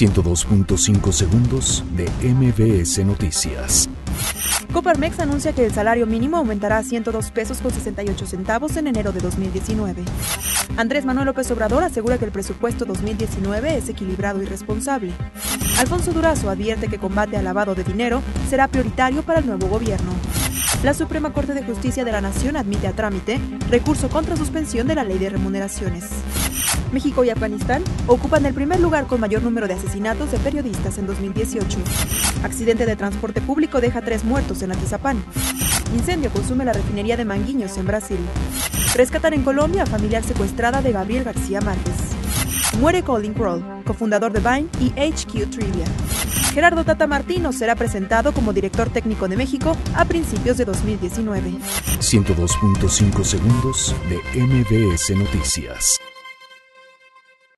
102.5 segundos de MBS Noticias. Coparmex anuncia que el salario mínimo aumentará a 102 pesos con 68 centavos en enero de 2019. Andrés Manuel López Obrador asegura que el presupuesto 2019 es equilibrado y responsable. Alfonso Durazo advierte que combate al lavado de dinero será prioritario para el nuevo gobierno. La Suprema Corte de Justicia de la Nación admite a trámite recurso contra suspensión de la ley de remuneraciones. México y Afganistán ocupan el primer lugar con mayor número de asesinatos de periodistas en 2018. Accidente de transporte público deja tres muertos en Atizapán. Incendio consume la refinería de Manguiños en Brasil. Rescatan en Colombia a familiar secuestrada de Gabriel García Márquez. Muere Colin Kroll, cofundador de Vine y HQ Trivia. Gerardo Tata Martino será presentado como director técnico de México a principios de 2019. 102.5 segundos de MBS Noticias.